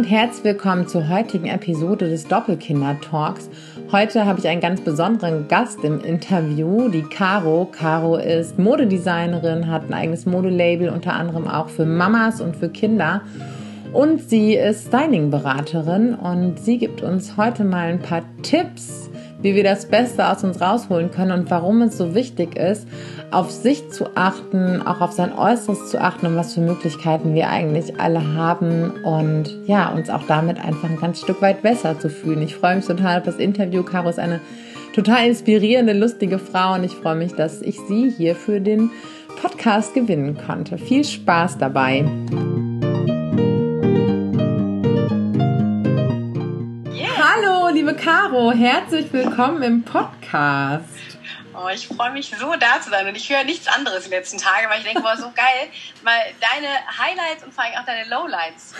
und herzlich willkommen zur heutigen Episode des Doppelkinder-Talks. Heute habe ich einen ganz besonderen Gast im Interview, die Caro. Caro ist Modedesignerin, hat ein eigenes Modelabel, unter anderem auch für Mamas und für Kinder. Und sie ist Styling-Beraterin und sie gibt uns heute mal ein paar Tipps, wie wir das Beste aus uns rausholen können und warum es so wichtig ist, auf sich zu achten, auch auf sein Äußeres zu achten und was für Möglichkeiten wir eigentlich alle haben und ja, uns auch damit einfach ein ganz Stück weit besser zu fühlen. Ich freue mich total auf das Interview. Caro ist eine total inspirierende, lustige Frau und ich freue mich, dass ich sie hier für den Podcast gewinnen konnte. Viel Spaß dabei. Hallo, liebe Caro, herzlich willkommen im Podcast. Oh, ich freue mich so da zu sein und ich höre nichts anderes die letzten Tage, weil ich denke, boah, so geil, weil deine Highlights und vor allem auch deine Lowlights,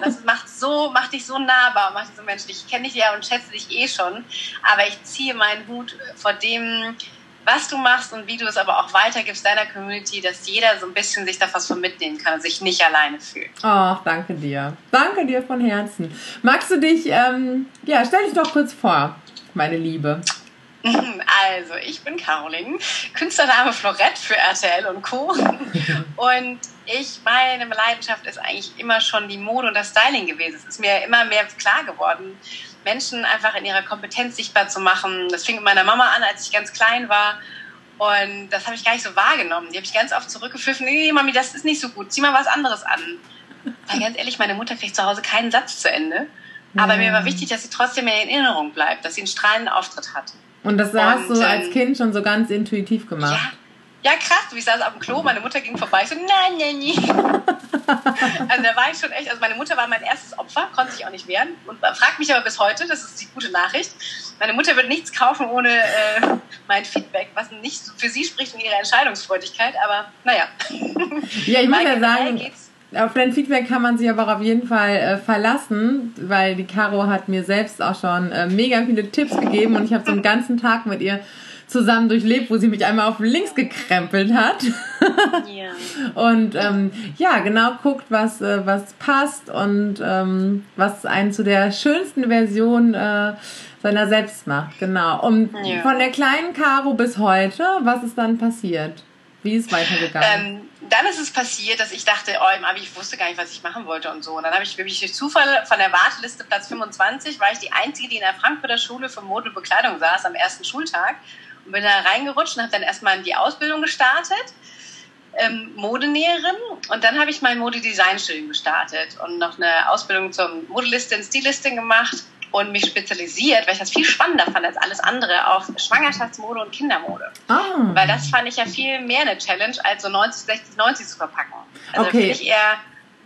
das macht so, macht dich so nahbar, macht dich so menschlich. Ich kenne dich ja und schätze dich eh schon, aber ich ziehe meinen Hut vor dem, was du machst und wie du es aber auch weitergibst deiner Community, dass jeder so ein bisschen sich da was von mitnehmen kann und sich nicht alleine fühlt. Ach, danke dir. Danke dir von Herzen. Magst du dich, ähm, ja, stell dich doch kurz vor, meine Liebe. Also, ich bin Caroline, Künstlername Florett für RTL und Co. Und ich, meine Leidenschaft ist eigentlich immer schon die Mode und das Styling gewesen. Es ist mir immer mehr klar geworden, Menschen einfach in ihrer Kompetenz sichtbar zu machen. Das fing mit meiner Mama an, als ich ganz klein war. Und das habe ich gar nicht so wahrgenommen. Die habe ich ganz oft zurückgepfiffen. Nee, Mami, das ist nicht so gut. Zieh mal was anderes an. Weil ganz ehrlich, meine Mutter kriegt zu Hause keinen Satz zu Ende. Aber mir war wichtig, dass sie trotzdem in Erinnerung bleibt, dass sie einen strahlenden Auftritt hat. Und das hast du als ähm, Kind schon so ganz intuitiv gemacht. Ja. Ja, krass, ich saß auf dem Klo, meine Mutter ging vorbei, ich so, nein, nein, nein. also da war ich schon echt, also meine Mutter war mein erstes Opfer, konnte sich auch nicht wehren und fragt mich aber bis heute, das ist die gute Nachricht, meine Mutter wird nichts kaufen ohne äh, mein Feedback, was nicht für sie spricht in ihrer Entscheidungsfreudigkeit, aber naja. Ja, ich muss ja sagen, auf dein Feedback kann man sich aber auf jeden Fall äh, verlassen, weil die Caro hat mir selbst auch schon äh, mega viele Tipps gegeben und ich habe so einen ganzen Tag mit ihr zusammen durchlebt, wo sie mich einmal auf links gekrempelt hat. ja. Und ähm, ja, genau guckt, was, äh, was passt und ähm, was einen zu der schönsten Version äh, seiner selbst macht. Genau. Und ja. von der kleinen Caro bis heute, was ist dann passiert? Wie ist weitergegangen? Ähm, dann ist es passiert, dass ich dachte, oh, im Abi, ich wusste gar nicht, was ich machen wollte und so. Und dann habe ich wirklich durch Zufall von der Warteliste Platz 25, war ich die Einzige, die in der Frankfurter Schule für Mode und Bekleidung saß am ersten Schultag und bin da reingerutscht und habe dann erstmal die Ausbildung gestartet. Ähm, Modenäherin und dann habe ich mein Modedesign-Studium gestartet und noch eine Ausbildung zum Modelistin, Stilistin gemacht und mich spezialisiert, weil ich das viel spannender fand als alles andere, auf Schwangerschaftsmode und Kindermode. Oh. Weil das fand ich ja viel mehr eine Challenge, als so 90, 60, 90 zu verpacken. Also okay. ich eher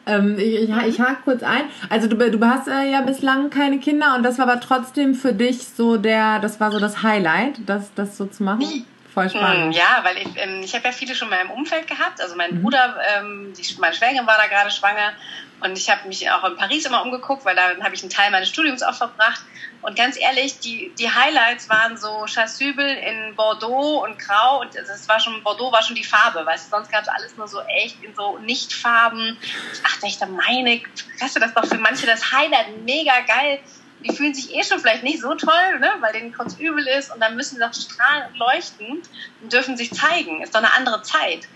ähm, ich, ich, ich hake kurz ein. Also du, du hast äh, ja bislang keine Kinder und das war aber trotzdem für dich so der, das war so das Highlight, das, das so zu machen? Voll spannend. Ja, weil ich, ähm, ich habe ja viele schon mal im Umfeld gehabt. Also mein mhm. Bruder, ähm, die, meine Schwägerin war da gerade schwanger und ich habe mich auch in Paris immer umgeguckt, weil da habe ich einen Teil meines Studiums auch verbracht. Und ganz ehrlich, die, die Highlights waren so Chasuble in Bordeaux und Grau. Und das war schon, Bordeaux war schon die Farbe, weißt du, sonst gab es alles nur so echt in so Nichtfarben. Ich dachte echt, meine, weißt du, das ist doch für manche das Highlight, mega geil. Die fühlen sich eh schon vielleicht nicht so toll, ne, weil denen kurz übel ist und dann müssen sie doch strahlen und leuchten und dürfen sich zeigen. Ist doch eine andere Zeit.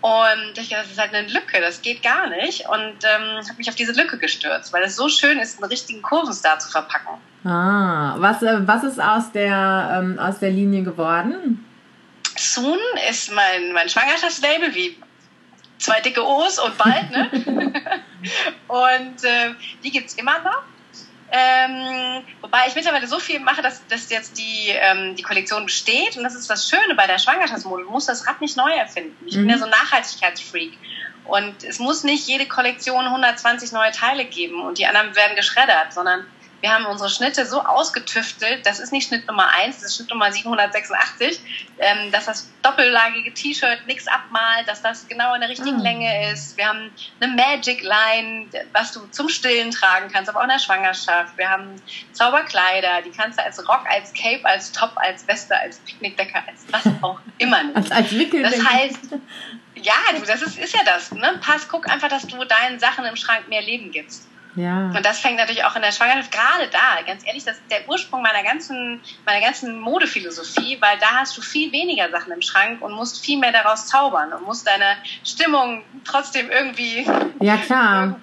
Und ich dachte, das ist halt eine Lücke, das geht gar nicht. Und ähm, habe mich auf diese Lücke gestürzt, weil es so schön ist, einen richtigen Kurvenstar zu verpacken. Ah, was, äh, was ist aus der, ähm, aus der Linie geworden? Soon ist mein, mein Schwangerschaftslabel, wie zwei dicke O's und bald, ne? und äh, die gibt es immer noch. Ähm, wobei ich mittlerweile so viel mache, dass, dass jetzt die, ähm, die Kollektion besteht. Und das ist das Schöne bei der Schwangerschaftsmode. Du musst das Rad nicht neu erfinden. Ich mhm. bin ja so ein Nachhaltigkeitsfreak. Und es muss nicht jede Kollektion 120 neue Teile geben und die anderen werden geschreddert, sondern wir haben unsere Schnitte so ausgetüftelt, das ist nicht Schnitt Nummer 1, das ist Schnitt Nummer 786, ähm, dass das doppellagige T-Shirt nichts abmalt, dass das genau in der richtigen mm. Länge ist. Wir haben eine Magic Line, was du zum Stillen tragen kannst, aber auch in der Schwangerschaft. Wir haben Zauberkleider, die kannst du als Rock, als Cape, als Top, als Weste, als Picknickdecker, als was auch immer nehmen. als, als Das heißt, ja, du, das ist, ist ja das. Ne? Pass, guck einfach, dass du deinen Sachen im Schrank mehr Leben gibst. Ja. Und das fängt natürlich auch in der Schwangerschaft gerade da. Ganz ehrlich, das ist der Ursprung meiner ganzen, meiner ganzen Modephilosophie, weil da hast du viel weniger Sachen im Schrank und musst viel mehr daraus zaubern und musst deine Stimmung trotzdem irgendwie. Ja, klar.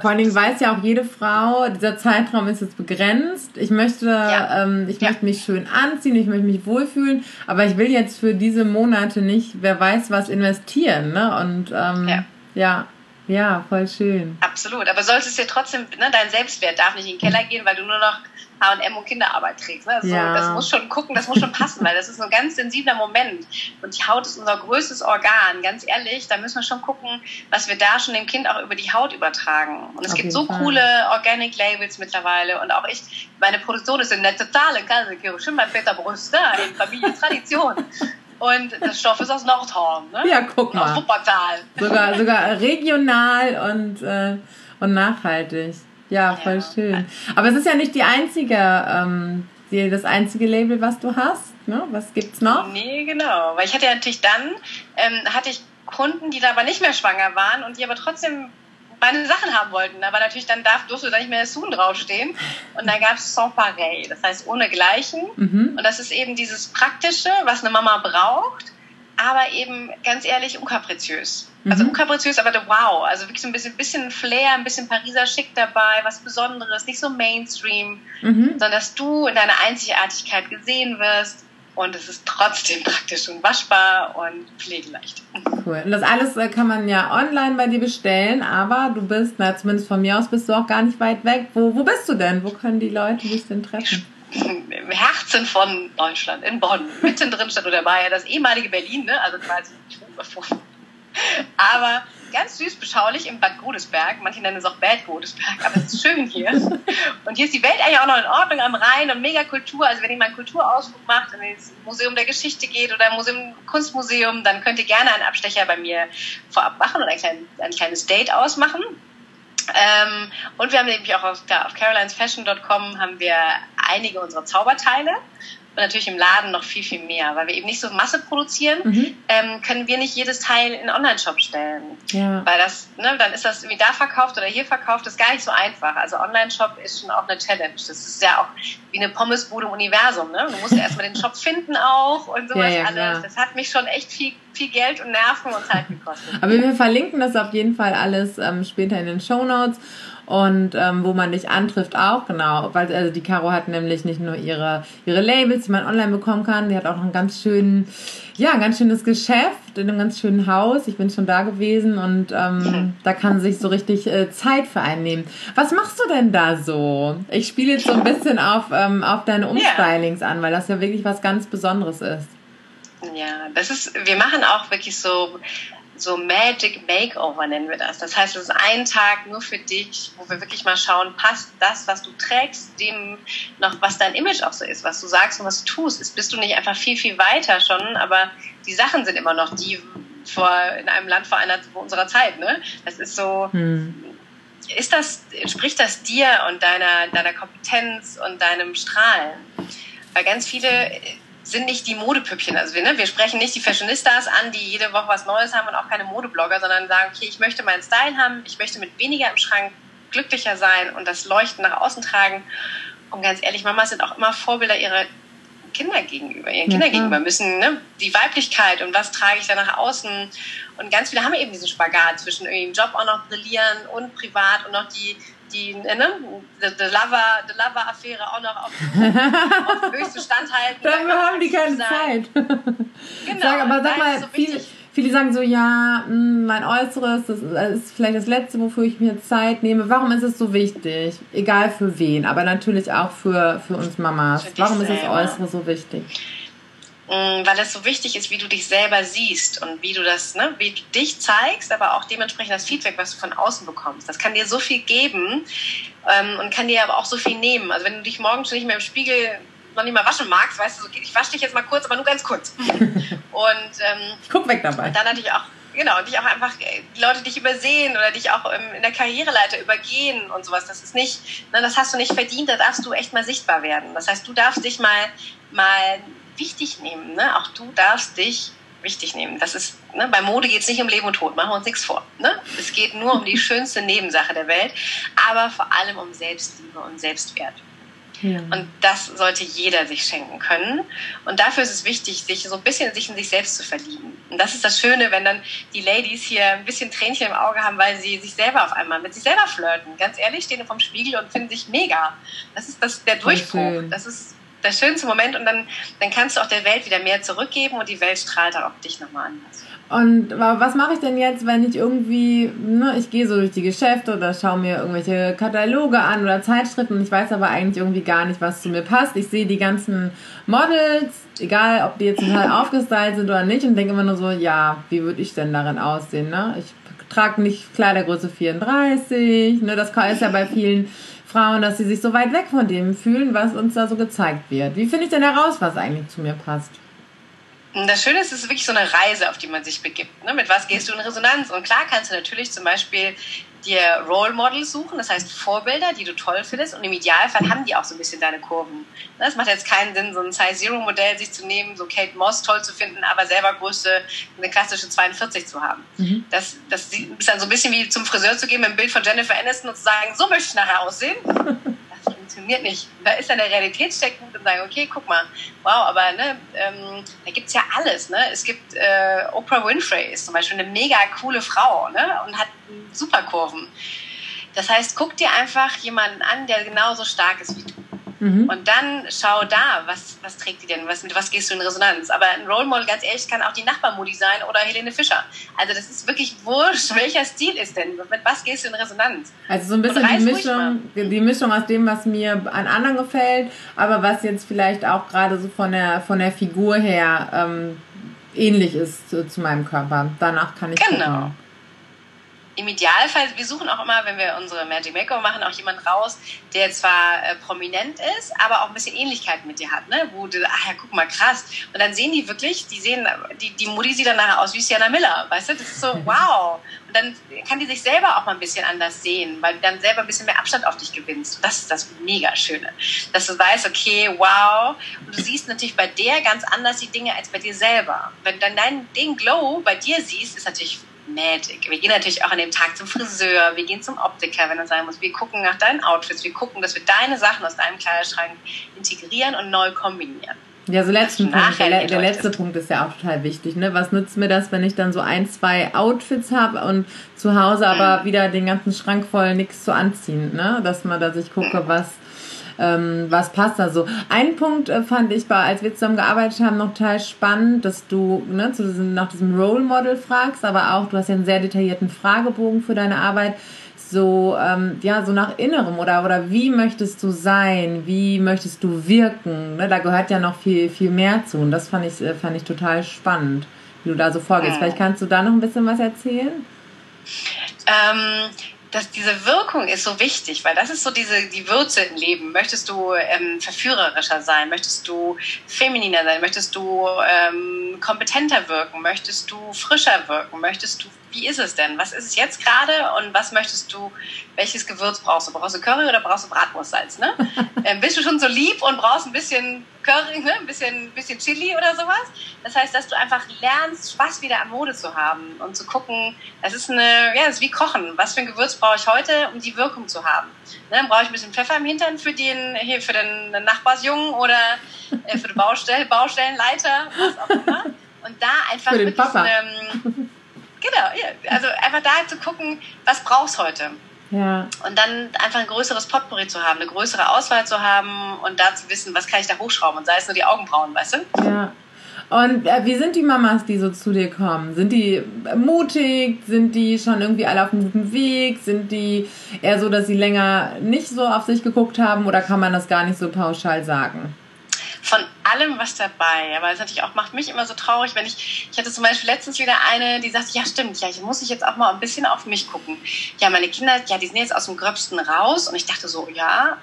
Vor allen Dingen weiß ja auch jede Frau, dieser Zeitraum ist jetzt begrenzt. Ich möchte, ja. ähm, ich ja. möchte mich schön anziehen, ich möchte mich wohlfühlen, aber ich will jetzt für diese Monate nicht, wer weiß was investieren, ne? Und ähm, ja. ja. Ja, voll schön. Absolut. Aber solltest dir trotzdem, ne, dein Selbstwert darf nicht in den Keller gehen, weil du nur noch H&M und Kinderarbeit trägst. Ne? Also ja. Das muss schon gucken, das muss schon passen, weil das ist ein ganz sensibler Moment. Und die Haut ist unser größtes Organ. Ganz ehrlich, da müssen wir schon gucken, was wir da schon dem Kind auch über die Haut übertragen. Und es Auf gibt so Fall. coole Organic Labels mittlerweile. Und auch ich, meine Produktion ist in der totale Kasse, schon bei Peter Brüste, in Familientradition. Und das Stoff ist aus Nordhorn, ne? Ja, guck mal. Aus Wuppertal. Sogar, sogar regional und, äh, und nachhaltig. Ja, voll ja. schön. Aber es ist ja nicht die einzige, ähm, die, das einzige Label, was du hast. Ne? Was gibt's noch? Nee, genau. Weil ich hatte ja natürlich dann, ähm, hatte ich Kunden, die da aber nicht mehr schwanger waren und die aber trotzdem meine Sachen haben wollten. Aber natürlich dann darf, durfte da nicht mehr Soon draufstehen. Und dann gab es sans pareil, das heißt ohne Gleichen. Mhm. Und das ist eben dieses Praktische, was eine Mama braucht, aber eben ganz ehrlich unkapriziös. Mhm. Also unkapriziös, aber wow. Also wirklich so ein bisschen, bisschen Flair, ein bisschen Pariser Schick dabei, was Besonderes, nicht so Mainstream, mhm. sondern dass du in deiner Einzigartigkeit gesehen wirst und es ist trotzdem praktisch und waschbar und pflegeleicht. Cool. Und das alles äh, kann man ja online bei dir bestellen, aber du bist, na zumindest von mir aus bist du auch gar nicht weit weg. Wo, wo bist du denn? Wo können die Leute dich denn treffen? Im Herzen von Deutschland, in Bonn. Mittendrin stand oder war ja das ehemalige Berlin, ne? also quasi, aber ganz süß beschaulich im Bad Godesberg. Manche nennen es auch Bad Godesberg, aber es ist schön hier. Und hier ist die Welt eigentlich auch noch in Ordnung am Rhein und mega Kultur. Also wenn ihr mal einen Kulturausflug macht und ins Museum der Geschichte geht oder Museum, Kunstmuseum, dann könnt ihr gerne einen Abstecher bei mir vorab machen oder ein, klein, ein kleines Date ausmachen. Ähm, und wir haben nämlich auch auf, auf carolinesfashion.com haben wir einige unserer Zauberteile und natürlich im Laden noch viel, viel mehr. Weil wir eben nicht so Masse produzieren, mhm. ähm, können wir nicht jedes Teil in Online-Shop stellen. Ja. Weil das, ne, dann ist das irgendwie da verkauft oder hier verkauft, das ist gar nicht so einfach. Also Online-Shop ist schon auch eine Challenge. Das ist ja auch wie eine Pommesbude im Universum. Ne? Du musst ja erstmal den Shop finden auch und sowas ja, ja, alles. Das hat mich schon echt viel, viel Geld und Nerven und Zeit gekostet. Aber wir verlinken das auf jeden Fall alles ähm, später in den Show Notes und ähm, wo man dich antrifft auch, genau. Weil also die Caro hat nämlich nicht nur ihre, ihre Labels, die man online bekommen kann, die hat auch noch einen ganz schönen, ja, ein ganz schönes Geschäft in einem ganz schönen Haus. Ich bin schon da gewesen und ähm, da kann sich so richtig äh, Zeit für einnehmen. Was machst du denn da so? Ich spiele jetzt so ein bisschen auf, ähm, auf deine Umstylings an, weil das ja wirklich was ganz Besonderes ist. Ja, das ist, wir machen auch wirklich so so Magic Makeover nennen wir das. Das heißt, es ist ein Tag nur für dich, wo wir wirklich mal schauen, passt das, was du trägst, dem noch, was dein Image auch so ist, was du sagst und was du tust. Ist, bist du nicht einfach viel, viel weiter schon, aber die Sachen sind immer noch die vor, in einem Land vor, einer, vor unserer Zeit. Ne? Das ist so, hm. ist das, entspricht das dir und deiner, deiner Kompetenz und deinem Strahlen? Weil ganz viele sind nicht die Modepüppchen. Also wir, ne, wir sprechen nicht die Fashionistas an, die jede Woche was Neues haben und auch keine Modeblogger, sondern sagen, okay, ich möchte meinen Style haben, ich möchte mit weniger im Schrank glücklicher sein und das Leuchten nach außen tragen. Und ganz ehrlich, Mamas sind auch immer Vorbilder ihrer Kinder gegenüber, ihren ja, Kindern gegenüber müssen, ne, die Weiblichkeit und was trage ich da nach außen. Und ganz viele haben eben diesen Spagat zwischen irgendwie im Job auch noch brillieren und privat und noch die die, ne, die, Lover-Affäre auch noch auf, auf höchste Stand halten. Dann haben die keine Zeit. Genau. Sag, aber sag mal, so viele, viele sagen so, ja, hm, mein Äußeres, das ist vielleicht das Letzte, wofür ich mir Zeit nehme. Warum ist es so wichtig? Egal für wen, aber natürlich auch für, für uns Mamas. Für Warum ist das Äußere so wichtig? Mm, weil es so wichtig ist, wie du dich selber siehst und wie du das, ne, wie du dich zeigst, aber auch dementsprechend das Feedback, was du von außen bekommst. Das kann dir so viel geben ähm, und kann dir aber auch so viel nehmen. Also wenn du dich morgens schon nicht mehr im Spiegel noch nicht mal waschen magst, weißt du, so, ich wasche dich jetzt mal kurz, aber nur ganz kurz. und ähm, ich guck weg dabei. Und dann natürlich auch genau, dich auch einfach, äh, die Leute dich übersehen oder dich auch in der Karriereleiter übergehen und sowas. Das ist nicht, ne, das hast du nicht verdient, da darfst du echt mal sichtbar werden. Das heißt, du darfst dich mal, mal wichtig nehmen. Ne? Auch du darfst dich wichtig nehmen. Das ist, ne, bei Mode geht es nicht um Leben und Tod, machen wir uns nichts vor. Ne? Es geht nur um die schönste Nebensache der Welt, aber vor allem um Selbstliebe und Selbstwert. Ja. Und das sollte jeder sich schenken können. Und dafür ist es wichtig, sich so ein bisschen sich in sich selbst zu verlieben. Und das ist das Schöne, wenn dann die Ladies hier ein bisschen Tränchen im Auge haben, weil sie sich selber auf einmal mit sich selber flirten. Ganz ehrlich, stehen vom Spiegel und finden sich mega. Das ist das, der Durchbruch. Das ist der schönste Moment und dann, dann kannst du auch der Welt wieder mehr zurückgeben und die Welt strahlt auch auf dich nochmal anders. Und was mache ich denn jetzt, wenn ich irgendwie, ne, ich gehe so durch die Geschäfte oder schaue mir irgendwelche Kataloge an oder Zeitschriften und ich weiß aber eigentlich irgendwie gar nicht, was zu mir passt. Ich sehe die ganzen Models, egal ob die jetzt total aufgestylt sind oder nicht und denke immer nur so, ja, wie würde ich denn darin aussehen, ne? Ich trage nicht Kleidergröße 34, ne, das ist ja bei vielen Frauen, dass sie sich so weit weg von dem fühlen, was uns da so gezeigt wird. Wie finde ich denn heraus, was eigentlich zu mir passt? Das Schöne ist, es ist wirklich so eine Reise, auf die man sich begibt. Ne? Mit was gehst du in Resonanz? Und klar kannst du natürlich zum Beispiel dir Role Models suchen, das heißt Vorbilder, die du toll findest. Und im Idealfall haben die auch so ein bisschen deine Kurven. Ne? Es macht jetzt keinen Sinn, so ein Size Zero Modell sich zu nehmen, so Kate Moss toll zu finden, aber selber Größe eine klassische 42 zu haben. Mhm. Das, das ist dann so ein bisschen wie zum Friseur zu gehen mit einem Bild von Jennifer Aniston und zu sagen, so möchte ich nachher aussehen. funktioniert nicht. Da ist dann der Realitätscheck gut und sagen, okay, guck mal, wow, aber ne, ähm, da gibt es ja alles. Ne? Es gibt äh, Oprah Winfrey ist zum Beispiel eine mega coole Frau ne? und hat super Kurven. Das heißt, guck dir einfach jemanden an, der genauso stark ist wie du. Mhm. Und dann schau da, was, was trägt die denn, was, mit was gehst du in Resonanz. Aber ein Role Model, ganz ehrlich, kann auch die Nachbarmodi sein oder Helene Fischer. Also das ist wirklich wurscht, welcher Stil ist denn, mit was gehst du in Resonanz. Also so ein bisschen die Mischung, die Mischung aus dem, was mir an anderen gefällt, aber was jetzt vielleicht auch gerade so von der, von der Figur her ähm, ähnlich ist zu, zu, meinem Körper. Danach kann ich Genau. Gucken im Idealfall, wir suchen auch immer, wenn wir unsere Magic Makeover machen, auch jemanden raus, der zwar äh, prominent ist, aber auch ein bisschen Ähnlichkeit mit dir hat, ne? Wo du, ach ja, guck mal, krass. Und dann sehen die wirklich, die sehen, die, die Mutti sieht dann nachher aus wie Sienna Miller, weißt du? Das ist so, wow. Und dann kann die sich selber auch mal ein bisschen anders sehen, weil du dann selber ein bisschen mehr Abstand auf dich gewinnst. Und das ist das mega Schöne. Dass du weißt, okay, wow. Und du siehst natürlich bei der ganz anders die Dinge als bei dir selber. Wenn du dann deinen, den Glow bei dir siehst, ist natürlich Magic. Wir gehen natürlich auch an dem Tag zum Friseur, wir gehen zum Optiker, wenn er sein muss. Wir gucken nach deinen Outfits, wir gucken, dass wir deine Sachen aus deinem Kleiderschrank integrieren und neu kombinieren. Ja, so letzten Punkt. Der, der letzte Punkt ist ja auch total wichtig. Ne? Was nützt mir das, wenn ich dann so ein, zwei Outfits habe und zu Hause aber mhm. wieder den ganzen Schrank voll nichts zu anziehen? Ne? Dass man, dass ich gucke, mhm. was ähm, was passt da so. Ein Punkt äh, fand ich, bei, als wir zusammen gearbeitet haben, noch total spannend, dass du ne, zu diesem, nach diesem Role Model fragst, aber auch, du hast ja einen sehr detaillierten Fragebogen für deine Arbeit. So ähm, ja so nach innerem oder oder wie möchtest du sein? Wie möchtest du wirken? Ne? da gehört ja noch viel viel mehr zu und das fand ich äh, fand ich total spannend wie du da so vorgehst. Vielleicht kannst du da noch ein bisschen was erzählen. Ähm, dass diese Wirkung ist so wichtig, weil das ist so diese die Würze im Leben. Möchtest du ähm, verführerischer sein? Möchtest du femininer sein? Möchtest du ähm, kompetenter wirken? Möchtest du frischer wirken? Möchtest du wie ist es denn? Was ist es jetzt gerade und was möchtest du, welches Gewürz brauchst du? Brauchst du Curry oder brauchst du Bratwurstsalz? Ne? ähm, bist du schon so lieb und brauchst ein bisschen Curry, ne? ein bisschen, bisschen Chili oder sowas? Das heißt, dass du einfach lernst, Spaß wieder an Mode zu haben und zu gucken, das ist eine, ja, das ist wie Kochen. Was für ein Gewürz brauche ich heute, um die Wirkung zu haben? Ne? Dann brauche ich ein bisschen Pfeffer im Hintern für den, hier für den Nachbarsjungen oder äh, für den Baustell, Baustellenleiter, was auch immer. Und da einfach für den Papa. Eine, Genau, also einfach da zu gucken, was brauchst du heute. Ja. Und dann einfach ein größeres Potpourri zu haben, eine größere Auswahl zu haben und da zu wissen, was kann ich da hochschrauben und sei es nur die Augenbrauen, weißt du? Ja. Und äh, wie sind die Mamas, die so zu dir kommen? Sind die mutig? Sind die schon irgendwie alle auf einem guten Weg? Sind die eher so, dass sie länger nicht so auf sich geguckt haben oder kann man das gar nicht so pauschal sagen? Von allem was dabei. Aber es natürlich auch macht mich immer so traurig, wenn ich, ich hatte zum Beispiel letztens wieder eine, die sagte, ja stimmt, ja, ich muss ich jetzt auch mal ein bisschen auf mich gucken. Ja, meine Kinder, ja, die sind jetzt aus dem Gröbsten raus und ich dachte so, ja,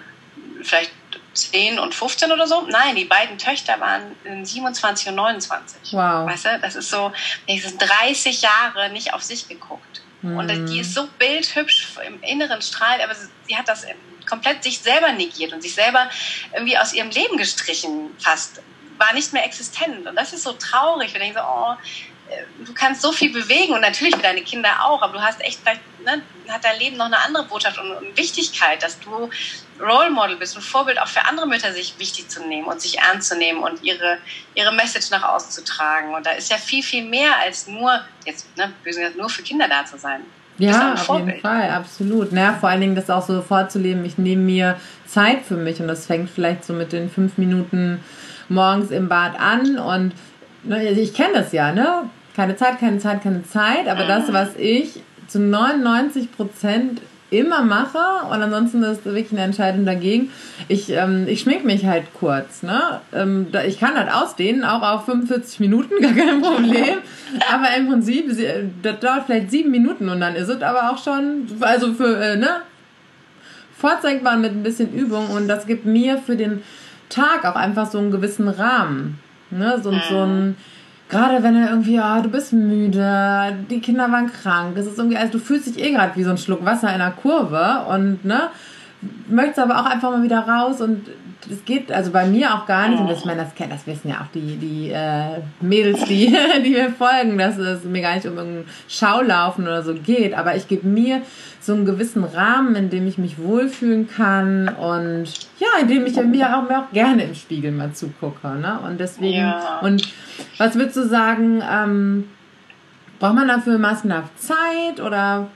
vielleicht 10 und 15 oder so. Nein, die beiden Töchter waren 27 und 29. Wow. Weißt du, das ist so, die sind 30 Jahre nicht auf sich geguckt. Mhm. Und die ist so bildhübsch im inneren Strahl, aber sie hat das komplett sich selber negiert und sich selber irgendwie aus ihrem Leben gestrichen fast. war nicht mehr existent. Und das ist so traurig. Wir denken so, oh, äh, du kannst so viel bewegen und natürlich für deine Kinder auch, aber du hast echt vielleicht, ne, hat dein Leben noch eine andere Botschaft und, und, Wichtigkeit, dass du Role Model bist und Vorbild auch für andere Mütter, sich wichtig zu nehmen und sich ernst zu nehmen und ihre, ihre Message nach außen zu tragen. Und da ist ja viel, viel mehr als nur, jetzt, ne, nur für Kinder da zu sein. Ja, auf jeden Fall, absolut. Naja, vor allen Dingen das auch so vorzuleben, ich nehme mir Zeit für mich und das fängt vielleicht so mit den fünf Minuten morgens im Bad an und ne, ich kenne das ja, ne? keine Zeit, keine Zeit, keine Zeit. Aber das, was ich zu 99 Prozent immer mache und ansonsten ist wirklich eine Entscheidung dagegen. Ich, ähm, ich schmink mich halt kurz. Ne? Ähm, ich kann halt ausdehnen, auch auf 45 Minuten, gar kein Problem. aber im Prinzip, das dauert vielleicht sieben Minuten und dann ist es aber auch schon, also für, äh, ne? Vorzeigbar mit ein bisschen Übung und das gibt mir für den Tag auch einfach so einen gewissen Rahmen. Ne? So, so ein Gerade wenn er irgendwie, ah, du bist müde, die Kinder waren krank, es ist irgendwie, also du fühlst dich eh gerade wie so ein Schluck Wasser in einer Kurve und ne, möchtest aber auch einfach mal wieder raus und es geht also bei mir auch gar nicht, und das, ich meine, das, das wissen ja auch die, die äh, Mädels, die, die mir folgen, dass es mir gar nicht um irgendein Schaulaufen oder so geht, aber ich gebe mir so einen gewissen Rahmen, in dem ich mich wohlfühlen kann und ja, in dem ich mir auch, mir auch gerne im Spiegel mal zugucke. Ne? Und deswegen, ja. und was würdest du sagen, ähm, braucht man dafür massenhaft Zeit oder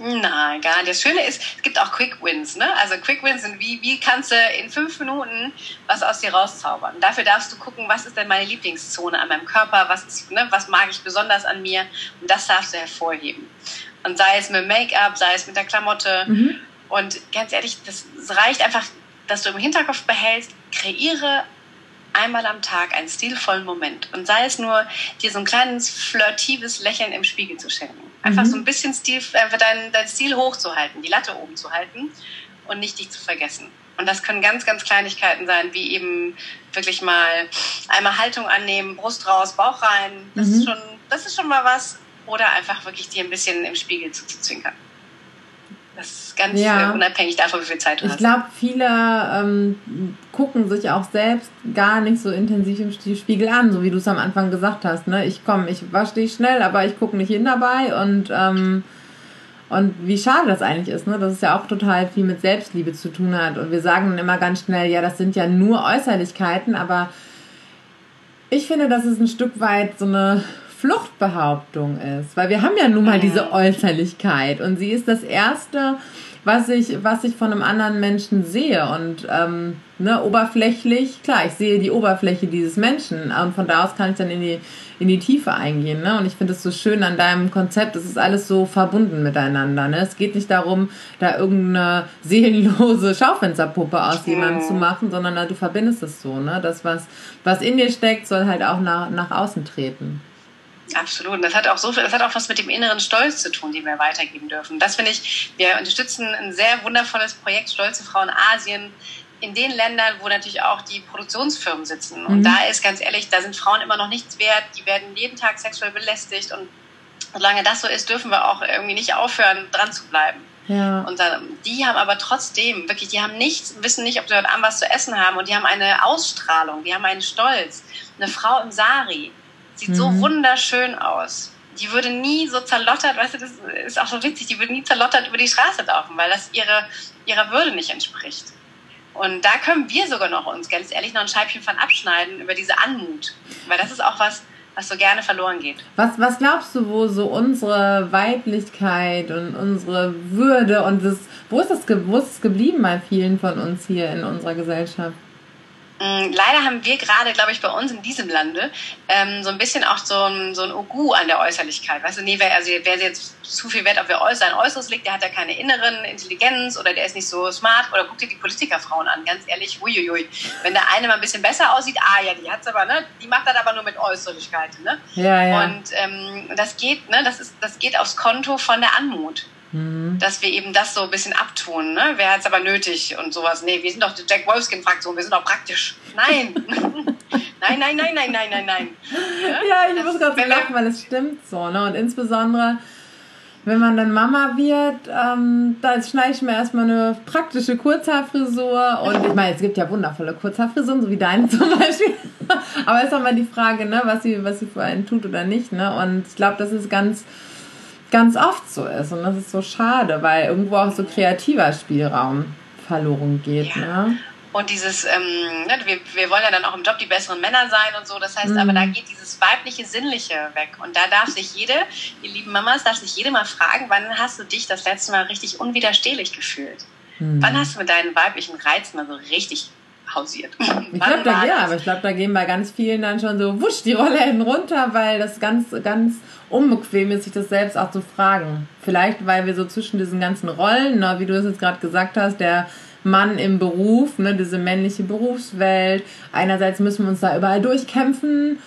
Nein, gar nicht. Das Schöne ist, es gibt auch Quick Wins. Ne? Also Quick Wins sind wie, wie kannst du in fünf Minuten was aus dir rauszaubern. Dafür darfst du gucken, was ist denn meine Lieblingszone an meinem Körper, was, ist, ne, was mag ich besonders an mir und das darfst du hervorheben. Und sei es mit Make-up, sei es mit der Klamotte. Mhm. Und ganz ehrlich, das reicht einfach, dass du im Hinterkopf behältst, kreiere einmal am Tag einen stilvollen Moment. Und sei es nur, dir so ein kleines flirtives Lächeln im Spiegel zu schenken. Einfach mhm. so ein bisschen Stil, einfach dein, dein Stil hochzuhalten, die Latte oben zu halten und nicht dich zu vergessen. Und das können ganz, ganz Kleinigkeiten sein, wie eben wirklich mal einmal Haltung annehmen, Brust raus, Bauch rein. Das, mhm. ist, schon, das ist schon mal was. Oder einfach wirklich dir ein bisschen im Spiegel zuzuzwinkern. Das ist ganz ja. unabhängig davon, wie viel Zeit du ich hast. Ich glaube, viele ähm, gucken sich auch selbst gar nicht so intensiv im Spiegel an, so wie du es am Anfang gesagt hast. Ne? Ich komme, ich wasche dich schnell, aber ich gucke nicht hin dabei und ähm, und wie schade das eigentlich ist, ne? dass es ja auch total viel mit Selbstliebe zu tun hat. Und wir sagen dann immer ganz schnell, ja, das sind ja nur Äußerlichkeiten, aber ich finde, dass es ein Stück weit so eine Fluchtbehauptung ist, weil wir haben ja nun mal diese Äußerlichkeit und sie ist das erste, was ich, was ich von einem anderen Menschen sehe und ähm, ne, oberflächlich, klar, ich sehe die Oberfläche dieses Menschen und von da aus kann ich dann in die, in die Tiefe eingehen. Ne? Und ich finde es so schön an deinem Konzept, es ist alles so verbunden miteinander. Ne? Es geht nicht darum, da irgendeine seelenlose Schaufensterpuppe aus jemandem zu machen, sondern na, du verbindest es so. Ne? Das, was, was in dir steckt, soll halt auch nach, nach außen treten. Absolut. Und das hat auch so viel, das hat auch was mit dem inneren Stolz zu tun, den wir weitergeben dürfen. Das finde ich, wir unterstützen ein sehr wundervolles Projekt Stolze Frauen Asien in den Ländern, wo natürlich auch die Produktionsfirmen sitzen. Und mhm. da ist ganz ehrlich, da sind Frauen immer noch nichts wert. Die werden jeden Tag sexuell belästigt. Und solange das so ist, dürfen wir auch irgendwie nicht aufhören, dran zu bleiben. Ja. Und dann, die haben aber trotzdem, wirklich, die haben nichts, wissen nicht, ob sie heute Abend was zu essen haben. Und die haben eine Ausstrahlung, die haben einen Stolz. Eine Frau im Sari, Sieht mhm. so wunderschön aus. Die würde nie so zerlottert, weißt du, das ist auch so witzig, die würde nie zerlottert über die Straße laufen, weil das ihre, ihrer Würde nicht entspricht. Und da können wir sogar noch uns ganz ehrlich noch ein Scheibchen von abschneiden über diese Anmut. Weil das ist auch was, was so gerne verloren geht. Was, was glaubst du, wo so unsere Weiblichkeit und unsere Würde und das, wo ist das, wo ist das geblieben bei vielen von uns hier in unserer Gesellschaft? Mm, leider haben wir gerade, glaube ich, bei uns in diesem Lande ähm, so ein bisschen auch so ein, so ein Ogu an der Äußerlichkeit. Weißt du, nee, wer, also wer jetzt zu viel Wert auf sein Äußeres legt, der hat ja keine inneren Intelligenz oder der ist nicht so smart. Oder guck dir die Politikerfrauen an, ganz ehrlich, uiuiui. Wenn der eine mal ein bisschen besser aussieht, ah ja, die hat's aber, ne, die macht das aber nur mit Äußerlichkeiten, ne? Ja, ja. Und ähm, das geht, ne, das ist, das geht aufs Konto von der Anmut. Mhm. Dass wir eben das so ein bisschen abtun. Ne? Wer hat es aber nötig und sowas? Nee, wir sind doch die Jack Wolfskin-Fraktion, wir sind doch praktisch. Nein! nein, nein, nein, nein, nein, nein, nein. Ja, ich das, muss gerade so lachen, weil es stimmt so. Ne? Und insbesondere wenn man dann Mama wird, ähm, da schneide ich mir erstmal eine praktische Kurzhaarfrisur. Und ich meine, es gibt ja wundervolle Kurzhaarfrisuren, so wie deine zum Beispiel. Aber ist auch mal die Frage, ne, was sie, was sie für einen tut oder nicht. Ne? Und ich glaube, das ist ganz ganz oft so ist. Und das ist so schade, weil irgendwo auch so kreativer Spielraum verloren geht. Ja. Ne? Und dieses, ähm, ne, wir, wir wollen ja dann auch im Job die besseren Männer sein und so. Das heißt, mhm. aber da geht dieses weibliche, sinnliche weg. Und da darf sich jede, ihr lieben Mamas, darf sich jede mal fragen, wann hast du dich das letzte Mal richtig unwiderstehlich gefühlt? Mhm. Wann hast du mit deinen weiblichen Reizen mal so richtig hausiert? Ich glaube, da, ja, aber ich glaube, da gehen bei ganz vielen dann schon so wusch die Rollläden runter, weil das ganz, ganz unbequem ist, sich das selbst auch zu fragen. Vielleicht, weil wir so zwischen diesen ganzen Rollen, ne, wie du es jetzt gerade gesagt hast, der Mann im Beruf, ne, diese männliche Berufswelt. Einerseits müssen wir uns da überall durchkämpfen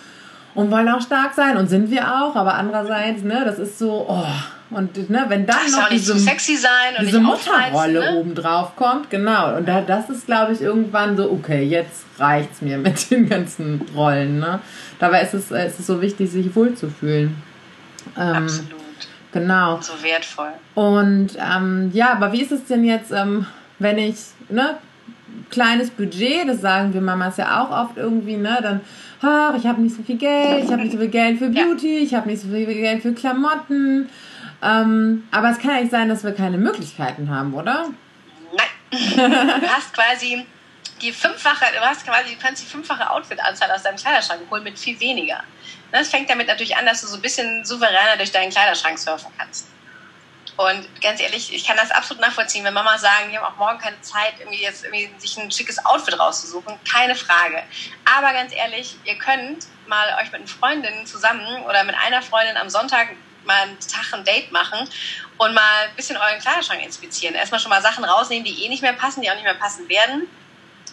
und wollen auch stark sein und sind wir auch, aber andererseits, ne, das ist so, oh, und ne, wenn dann noch diese, diese Mutterrolle ne? oben drauf kommt, genau, und da, das ist, glaube ich, irgendwann so, okay, jetzt reicht's mir mit den ganzen Rollen, ne. Dabei ist es, ist es so wichtig, sich wohlzufühlen. Ähm, Absolut. Genau. Und so wertvoll. Und ähm, ja, aber wie ist es denn jetzt, ähm, wenn ich, ne, kleines Budget, das sagen wir Mamas ja auch oft irgendwie, ne, dann, ach, ich habe nicht so viel Geld, ich habe nicht so viel Geld für Beauty, ja. ich habe nicht so viel Geld für Klamotten. Ähm, aber es kann ja nicht sein, dass wir keine Möglichkeiten haben, oder? Nein. du hast quasi die fünffache, du hast quasi, du kannst die fünffache Outfit-Anzahl aus deinem Kleiderschrank holen mit viel weniger. Das fängt damit natürlich an, dass du so ein bisschen souveräner durch deinen Kleiderschrank surfen kannst. Und ganz ehrlich, ich kann das absolut nachvollziehen, wenn Mama sagen, wir haben auch morgen keine Zeit, irgendwie jetzt irgendwie sich ein schickes Outfit rauszusuchen. Keine Frage. Aber ganz ehrlich, ihr könnt mal euch mit einer Freundin zusammen oder mit einer Freundin am Sonntag mal einen Tag ein Date machen und mal ein bisschen euren Kleiderschrank inspizieren. Erstmal schon mal Sachen rausnehmen, die eh nicht mehr passen, die auch nicht mehr passen werden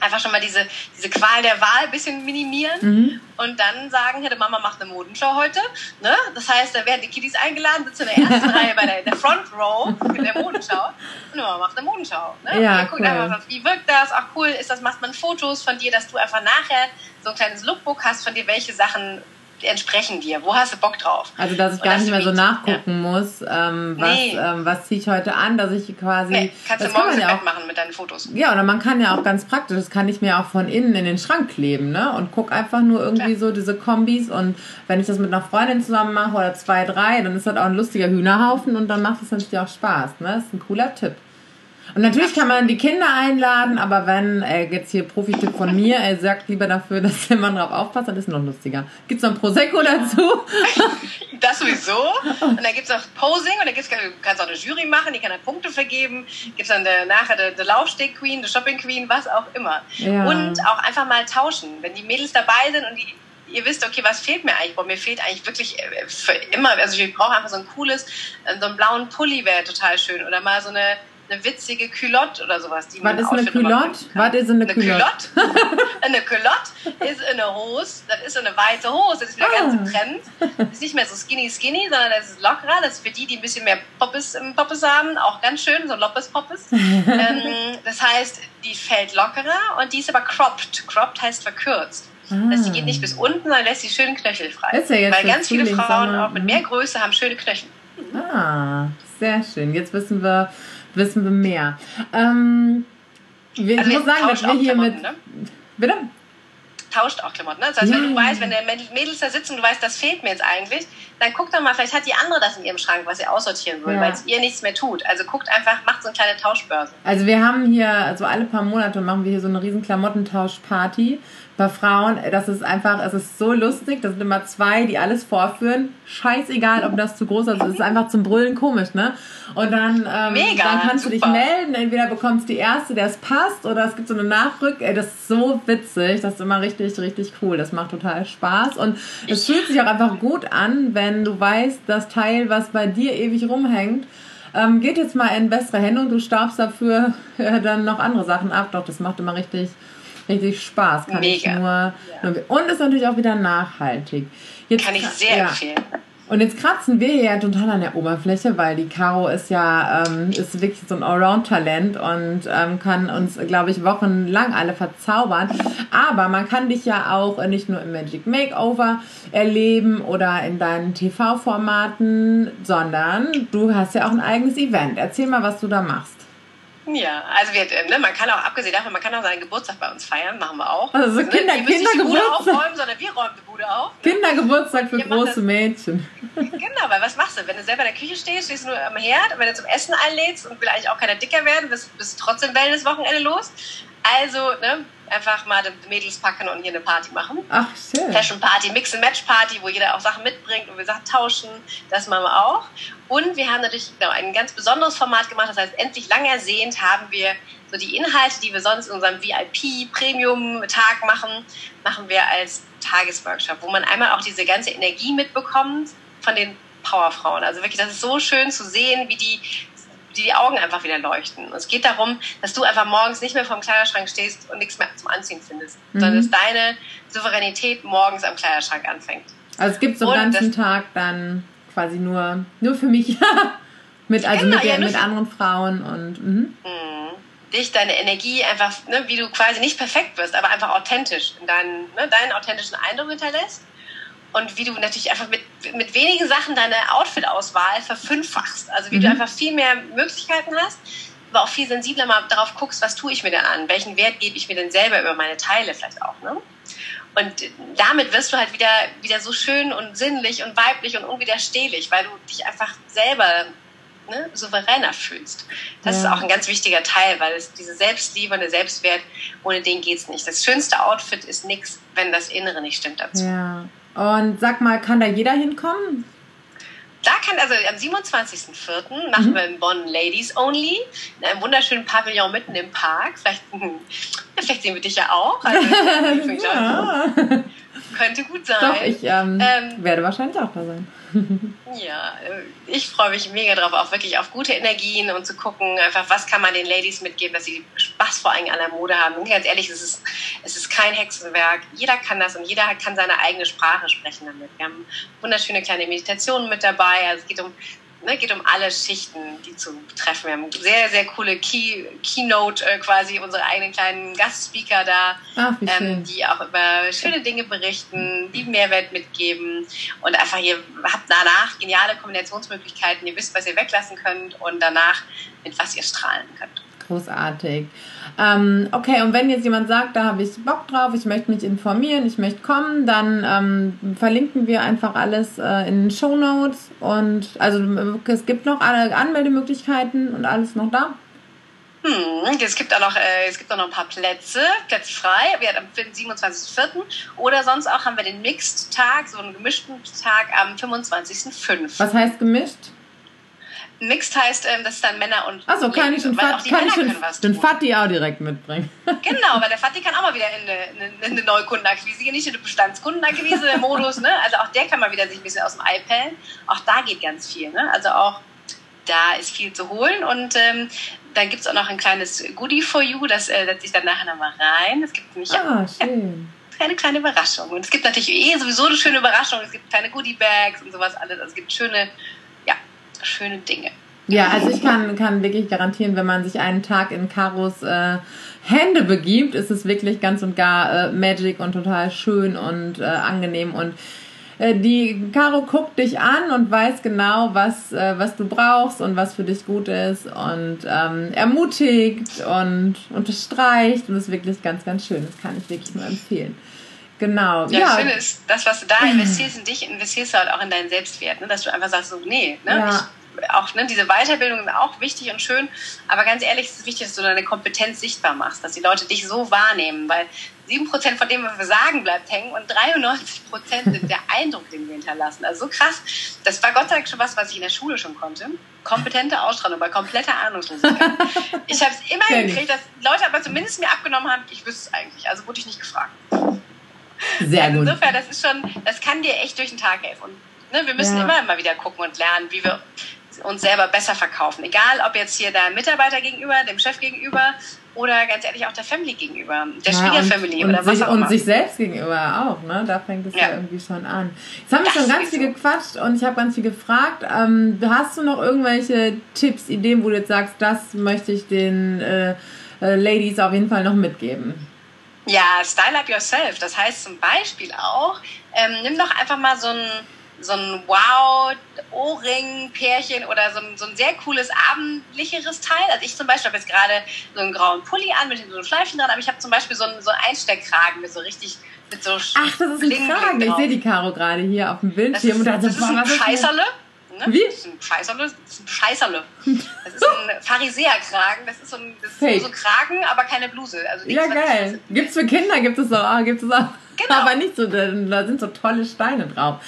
einfach schon mal diese, diese Qual der Wahl ein bisschen minimieren mhm. und dann sagen, hätte Mama macht eine Modenschau heute. Ne? Das heißt, da werden die Kiddies eingeladen, sitzen in der ersten Reihe bei der, der Front Row in der Modenschau und Mama macht eine Modenschau. Ne? Ja, und cool. einfach, wie wirkt das? Ach cool, ist das, macht man Fotos von dir, dass du einfach nachher so ein kleines Lookbook hast von dir, welche Sachen entsprechen dir? Wo hast du Bock drauf? Also, dass ich gar nicht mehr so nachgucken ja. muss, ähm, was, nee. ähm, was ziehe ich heute an, dass ich quasi. Nee, kannst du morgens kann ja auch, machen mit deinen Fotos. Ja, oder man kann ja auch ganz praktisch, das kann ich mir auch von innen in den Schrank kleben, ne? Und guck einfach nur irgendwie Klar. so diese Kombis und wenn ich das mit einer Freundin zusammen mache oder zwei, drei, dann ist das auch ein lustiger Hühnerhaufen und dann macht es natürlich auch Spaß, ne? Das ist ein cooler Tipp. Und natürlich kann man die Kinder einladen, aber wenn, äh, jetzt hier Profi-Tipp von mir, er sagt lieber dafür, dass der Mann drauf aufpasst, dann ist noch lustiger. Gibt es noch ein Prosecco dazu? das sowieso. Und dann gibt es auch Posing und dann gibt's, du kannst auch eine Jury machen, die kann dann Punkte vergeben. Gibt es dann der, nachher die Laufsteg-Queen, die Shopping-Queen, was auch immer. Ja. Und auch einfach mal tauschen. Wenn die Mädels dabei sind und die ihr wisst, okay, was fehlt mir eigentlich? Boah, mir fehlt eigentlich wirklich äh, für immer, also ich brauche einfach so ein cooles, äh, so einen blauen Pulli wäre total schön oder mal so eine eine witzige Culotte oder sowas. Die Was ist eine Culotte? Was ist eine Culotte? eine Culotte ist eine Hose, das ist eine weite Hose, das ist wieder ah. ganz im Trend. Das ist nicht mehr so skinny skinny, sondern das ist lockerer. Das ist für die, die ein bisschen mehr Poppes im Poppes haben, auch ganz schön, so Loppes Poppes. ähm, das heißt, die fällt lockerer und die ist aber cropped. Cropped heißt verkürzt. Ah. Das die geht nicht bis unten, sondern lässt sie schön knöchelfrei. Ist ja Weil ganz viele Frauen auch mit mehr Größe haben schöne Knöchel. Ah, sehr schön. Jetzt wissen wir, wissen wir mehr. Ähm, wir, also ich muss sagen, dass wir hier mit. Ne? Bitte? Tauscht auch Klamotten. Ne? Das heißt, ja. wenn du weißt, wenn der Mädels da sitzen und du weißt, das fehlt mir jetzt eigentlich, dann guckt doch mal, vielleicht hat die andere das in ihrem Schrank, was ihr aussortieren will, ja. weil es ihr nichts mehr tut. Also guckt einfach, macht so eine kleine Tauschbörse. Also wir haben hier, also alle paar Monate machen wir hier so eine riesen Klamottentauschparty bei Frauen, das ist einfach, es ist so lustig, das sind immer zwei, die alles vorführen. Scheißegal, ob das zu groß ist, es ist einfach zum Brüllen komisch, ne? Und dann, ähm, Mega, dann kannst super. du dich melden, entweder bekommst du die erste, der es passt, oder es gibt so eine Nachrück. Ey, das ist so witzig, das ist immer richtig, richtig cool. Das macht total Spaß und es fühlt sich auch einfach gut an, wenn du weißt, das Teil, was bei dir ewig rumhängt, ähm, geht jetzt mal in bessere Hände und du staubst dafür äh, dann noch andere Sachen ab. Doch, das macht immer richtig richtig Spaß. Kann Mega. ich nur, nur, Und ist natürlich auch wieder nachhaltig. Jetzt, kann ich sehr ja. empfehlen. Und jetzt kratzen wir hier ja total an der Oberfläche, weil die Caro ist ja ähm, ist wirklich so ein Allround-Talent und ähm, kann uns, glaube ich, wochenlang alle verzaubern. Aber man kann dich ja auch nicht nur im Magic Makeover erleben oder in deinen TV-Formaten, sondern du hast ja auch ein eigenes Event. Erzähl mal, was du da machst. Ja, also wir, ne, man kann auch, abgesehen davon, man kann auch seinen Geburtstag bei uns feiern, machen wir auch. Also Kinder, ne, müssen nicht die Bude Kindergeburtstag. aufräumen, sondern wir räumen die Bude auf. Ne? Kindergeburtstag für Wir große Mädchen. Genau, weil was machst du? Wenn du selber in der Küche stehst, stehst du nur am Herd und wenn du zum Essen einlädst und will eigentlich auch keiner dicker werden, bist, bist trotzdem Wellness-Wochenende los. Also, ne, einfach mal die Mädels packen und hier eine Party machen. Ach, schön. Fashion Party, Mix and Match Party, wo jeder auch Sachen mitbringt und wir Sachen tauschen. Das machen wir auch. Und wir haben natürlich genau, ein ganz besonderes Format gemacht. Das heißt, endlich lang ersehnt haben wir so die Inhalte, die wir sonst in unserem VIP Premium Tag machen, machen wir als Tagesworkshop, wo man einmal auch diese ganze Energie mitbekommt von den Powerfrauen. Also wirklich, das ist so schön zu sehen, wie die die, die Augen einfach wieder leuchten. Und es geht darum, dass du einfach morgens nicht mehr vorm Kleiderschrank stehst und nichts mehr zum Anziehen findest, Mhm. sondern dass deine Souveränität morgens am Kleiderschrank anfängt. Also es gibt so einen ganzen Tag dann quasi nur, nur für mich. mit, also Genau, mit, ja, der, mit anderen Frauen und mhm. Mhm. Dich, deine Energie einfach, ne, wie du quasi nicht perfekt wirst, aber einfach authentisch, in deinen, ne, deinen authentischen Eindruck hinterlässt. Und wie du natürlich einfach mit, mit wenigen Sachen deine Outfit-Auswahl verfünffachst. Also wie du Mhm. einfach viel mehr Möglichkeiten hast, aber auch viel sensibler mal darauf guckst, was tue ich mir denn an? Welchen Wert gebe ich mir denn selber über meine Teile vielleicht auch, ne? Und damit wirst du halt wieder, wieder so schön und sinnlich und weiblich und unwiderstehlich, weil du dich einfach selber ne, souveräner fühlst. Das Ja. ist auch ein ganz wichtiger Teil, weil es diese Selbstliebe und der Selbstwert, ohne den geht's nicht. Das schönste Outfit ist nix, wenn das Innere nicht stimmt dazu. ja. Und sag mal, kann da jeder hinkommen? Da kann, also am 27.04. machen Mhm. wir in Bonn Ladies Only, in einem wunderschönen Pavillon mitten im Park. Vielleicht, vielleicht sehen wir dich ja auch. Also, ja. Könnte gut sein. Doch, ich ähm, Ähm, werde wahrscheinlich auch da sein. Ja, äh, ich freue mich mega drauf, auch wirklich auf gute Energien und zu gucken, einfach was kann man den Ladies mitgeben, dass sie Spaß vor allem an der Mode haben. Und ganz ehrlich, es ist, es ist kein Hexenwerk. Jeder kann das und jeder kann seine eigene Sprache sprechen damit. Wir haben wunderschöne kleine Meditationen mit dabei. Also es geht um, ne, geht um alle Schichten, die zu betreffen. Wir haben sehr, sehr coole Key, Keynote äh, quasi, unsere eigenen kleinen Gastspeaker da Ach, ähm, die auch über schöne Dinge berichten, die Mehrwert mitgeben und einfach ihr habt danach geniale Kombinationsmöglichkeiten. Ihr wisst, was ihr weglassen könnt und danach mit was ihr strahlen könnt. Großartig. Ähm, okay, und wenn jetzt jemand sagt, da habe ich Bock drauf, ich möchte mich informieren, ich möchte kommen, dann ähm, verlinken wir einfach alles äh, in den Show Notes und also es gibt noch alle Anmeldemöglichkeiten und alles noch da. Hm, es gibt auch noch, äh, es gibt auch noch ein paar Plätze, Plätze frei. Wir haben am 27.04. Oder sonst auch haben wir den Mixed-Tag, so einen gemischten Tag am 25.05. Was heißt gemischt? Mixed heißt, ähm, das ist dann Männer und Achso, kann ich den, Fat, die kann Männer ich den, den. Fatti auch direkt mitbringen. Genau, weil der Fatih kann auch mal wieder in eine, in eine, in eine Neukundenakquise gehen, nicht in eine Bestandskundenakquise, der Modus, ne? Also auch der kann mal wieder sich ein bisschen aus dem Ei pellen. Auch da geht ganz viel, ne? Also auch da ist viel zu holen und ähm, dann gibt es auch noch ein kleines Goodie for you, das äh, setze ich dann nachher nochmal rein. Es gibt nämlich Ah, schön. eine kleine Überraschung. Und es gibt natürlich eh sowieso eine schöne Überraschung. Es gibt kleine Goodie-Bags und sowas alles. Also es gibt schöne, ja, schöne Dinge. Ja, also ich kann, kann wirklich garantieren, wenn man sich einen Tag in Karos äh, Hände begibt, ist es wirklich ganz und gar äh, Magic und total schön und äh, angenehm und äh, die Caro guckt dich an und weiß genau, was, äh, was du brauchst und was für dich gut ist und ähm, ermutigt und unterstreicht und ist wirklich ganz, ganz schön. Das kann ich wirklich nur empfehlen. Genau. Ja, Ja, das Schöne ist, das, was du da investierst in dich, investierst du halt auch in deinen Selbstwert. Ne? Dass du einfach sagst, so, nee, ne? Ja. ich, auch ne, diese Weiterbildung ist auch wichtig und schön, aber ganz ehrlich, es ist wichtig, dass du deine Kompetenz sichtbar machst, dass die Leute dich so wahrnehmen, weil 7% von dem, was wir sagen, bleibt hängen und 93% sind der Eindruck, den wir hinterlassen. Also so krass. Das war Gott sei Dank schon was, was ich in der Schule schon konnte. Kompetente Ausstrahlung bei kompletter Ahnungslosigkeit. Ich habe es immer hingekriegt, dass Leute aber zumindest mir abgenommen haben, ich wüsste es eigentlich. Also wurde ich nicht gefragt. Sehr Also gut. insofern, das ist schon, das kann dir echt durch den Tag helfen. Und ne, wir müssen Ja. immer mal wieder gucken und lernen, wie wir uns selber besser verkaufen. Egal, ob jetzt hier deinem Mitarbeiter gegenüber, dem Chef gegenüber oder ganz ehrlich auch der Family gegenüber, der ja, Schwiegerfamily und, oder was sich, auch immer. Und sich selbst gegenüber auch, ne? Da fängt es ja. ja irgendwie schon an. Jetzt haben wir das schon ganz viel so. gequatscht und ich habe ganz viel gefragt. Ähm, hast du noch irgendwelche Tipps, Ideen, wo du jetzt sagst, das möchte ich den äh, äh, Ladies auf jeden Fall noch mitgeben? Ja, Style Up Yourself. Das heißt zum Beispiel auch, ähm, nimm doch einfach mal so ein so ein Wow-Ohrring-Pärchen oder so ein, so ein sehr cooles abendlicheres Teil. Also ich zum Beispiel habe jetzt gerade so einen grauen Pulli an mit so einem Schleifchen dran, aber ich habe zum Beispiel so einen, so einen Einsteckkragen mit so richtig mit so Ach, das ist ein Kragen. Ich sehe die Karo gerade hier auf dem Bildschirm. Das ist, das ist ein Scheißerle. Ne? Wie? Das ist ein Scheißerle. Das ist ein Scheißerle. Das ist ein Pharisäerkragen. Das ist so ein, das ist so ein Kragen, aber keine Bluse. Also ja, geil. Gibt es für Kinder, gibt es auch. Gibt es auch. Genau. Aber nicht so, da sind so tolle Steine drauf.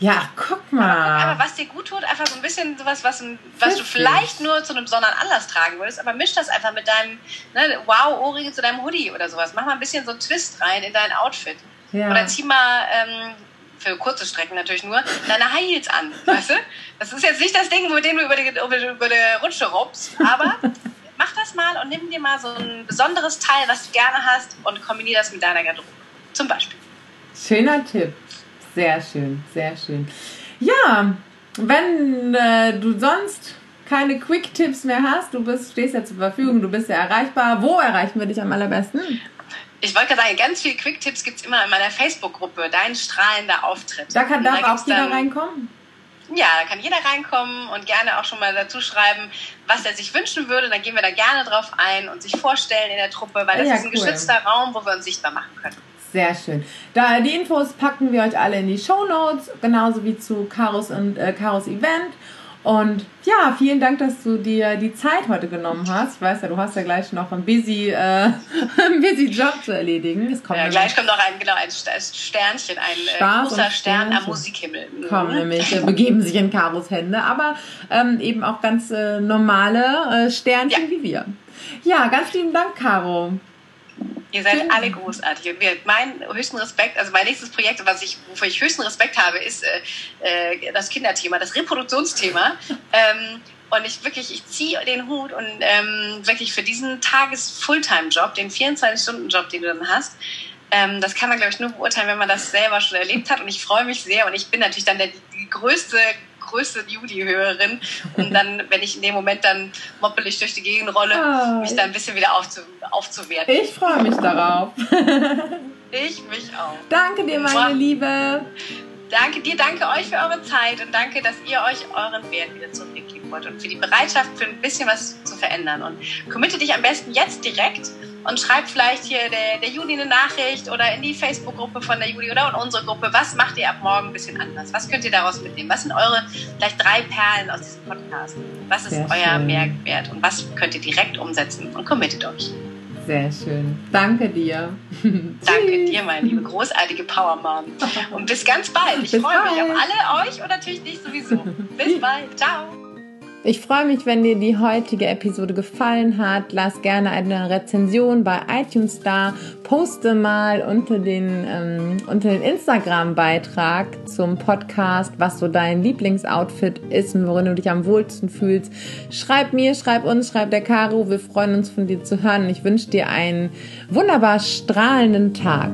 Ja, guck mal. Aber, aber, was dir gut tut, einfach so ein bisschen sowas, was, was du vielleicht nur zu einem besonderen Anlass tragen würdest, aber misch das einfach mit deinem ne, Wow-Ohrringe zu deinem Hoodie oder sowas. Mach mal ein bisschen so einen Twist rein in dein Outfit. Ja. Oder zieh mal, ähm, für kurze Strecken natürlich nur, deine High Heels an, weißt du? Das ist jetzt nicht das Ding, mit dem du über die, über die, Rutsche robbst, aber mach das mal und nimm dir mal so ein besonderes Teil, was du gerne hast und kombiniere das mit deiner Garderobe. Zum Beispiel. Schöner Tipp. Sehr schön, sehr schön. Ja, wenn äh, du sonst keine Quick-Tipps mehr hast, du bist, stehst ja zur Verfügung, du bist ja erreichbar. Wo erreichen wir dich am allerbesten? Ich wollte gerade sagen, ganz viele Quick-Tipps gibt es immer in meiner Facebook-Gruppe, dein strahlender Auftritt. Da kann da auch jeder dann, reinkommen? Ja, da kann jeder reinkommen und gerne auch schon mal dazu schreiben, was er sich wünschen würde. Dann gehen wir da gerne drauf ein und sich vorstellen in der Truppe, weil das ja, ist ein cool. geschützter Raum, wo wir uns sichtbar machen können. Sehr schön. Da, die Infos packen wir euch alle in die Show Notes, genauso wie zu Karos und äh, Karos Event. Und ja, vielen Dank, dass du dir die Zeit heute genommen hast. Ich weiß ja, du hast ja gleich noch einen busy, äh, einen busy Job zu erledigen. Es kommt ja, gleich kommt noch ein, genau, ein Sternchen, ein äh, großer Stern am Musikhimmel. Mhm. Kommen nämlich, äh, begeben sich in Karos Hände, aber ähm, eben auch ganz äh, normale äh, Sternchen ja. wie wir. Ja, ganz lieben Dank, Caro. Ihr seid Schön. alle großartig. Und wir, mein höchsten Respekt, also mein nächstes Projekt, was ich, wofür ich höchsten Respekt habe, ist äh, äh das Kinderthema, das Reproduktionsthema. ähm, und ich wirklich, ich ziehe den Hut und ähm, wirklich für diesen Tages-Fulltime-Job, den 24-Stunden-Job, den du dann hast, ähm, das kann man, glaube ich, nur beurteilen, wenn man das selber schon erlebt hat. Und ich freue mich sehr. Und ich bin natürlich dann der, die größte größte Judy-Hörerin. Und dann, wenn ich in dem Moment dann moppelig durch die Gegend rolle, oh. mich dann ein bisschen wieder aufzu aufzuwerten. Ich freue mich darauf. ich mich auch. Danke dir, meine. Liebe. Danke dir, danke euch für eure Zeit und danke, dass ihr euch euren Wert wieder zurückgegeben wollt und für die Bereitschaft, für ein bisschen was zu verändern. Und committe dich am besten jetzt direkt und schreib vielleicht hier der, der Juli eine Nachricht oder in die Facebook-Gruppe von der Juli oder in unsere Gruppe. Was macht ihr ab morgen ein bisschen anders? Was könnt ihr daraus mitnehmen? Was sind eure vielleicht drei Perlen aus diesem Podcast? Was ist Sehr euer schön. Mehrwert und was könnt ihr direkt umsetzen? Und committet euch. Sehr schön. Danke dir. Danke dir, meine liebe großartige Power Mom. Und bis ganz bald. Ich freue mich auf alle euch und natürlich dich sowieso. Bis bald. Ciao. Ich freue mich, wenn dir die heutige Episode gefallen hat. Lass gerne eine Rezension bei iTunes da. Poste mal unter den, ähm, unter den Instagram-Beitrag zum Podcast, was so dein Lieblingsoutfit ist und worin du dich am wohlsten fühlst. Schreib mir, schreib uns, schreib der Caro. Wir freuen uns von dir zu hören. Ich wünsche dir einen wunderbar strahlenden Tag.